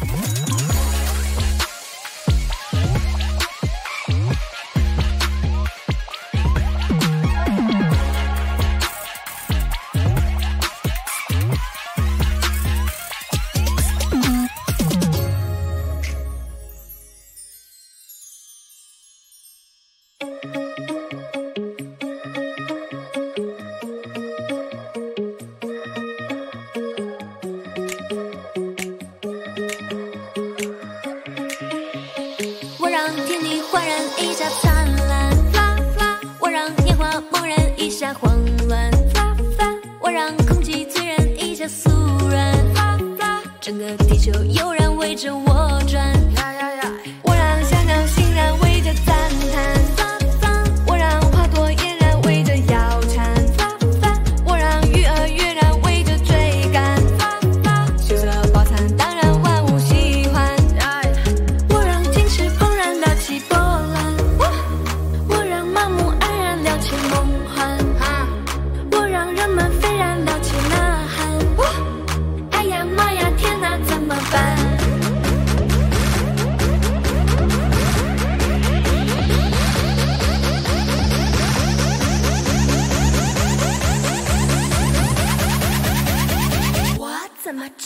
我让天地焕然一下灿烂，我让烟花猛然一下慌乱，我让空气醉然一下酥软，整个地球悠然围着我转。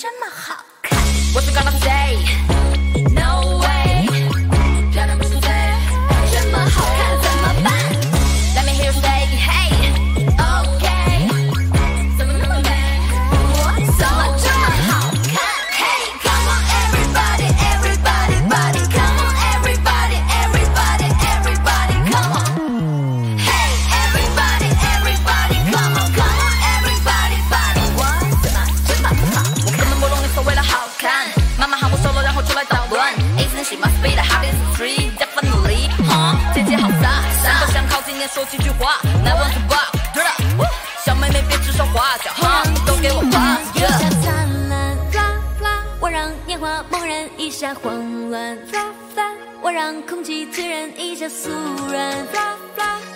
这么好看？What you gonna say? 姐姐好飒，三个想靠近你说几句话。来 buck, do it. 小妹妹别指手画脚，哈，都给我放一下。灿烂，我让年华猛然一下慌乱，我让空气醉人一下酥软，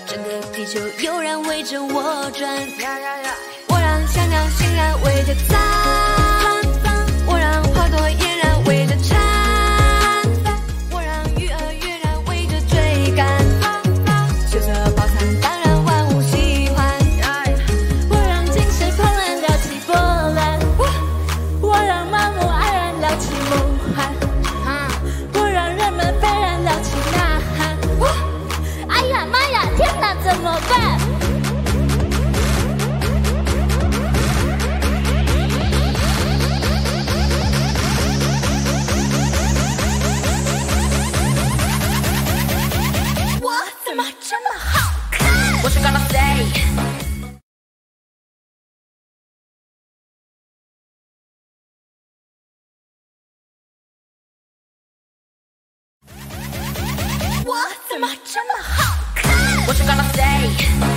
整个地球悠然围着我转。我让小鸟欣然围着赞，怎么这么好看？What you gonna say?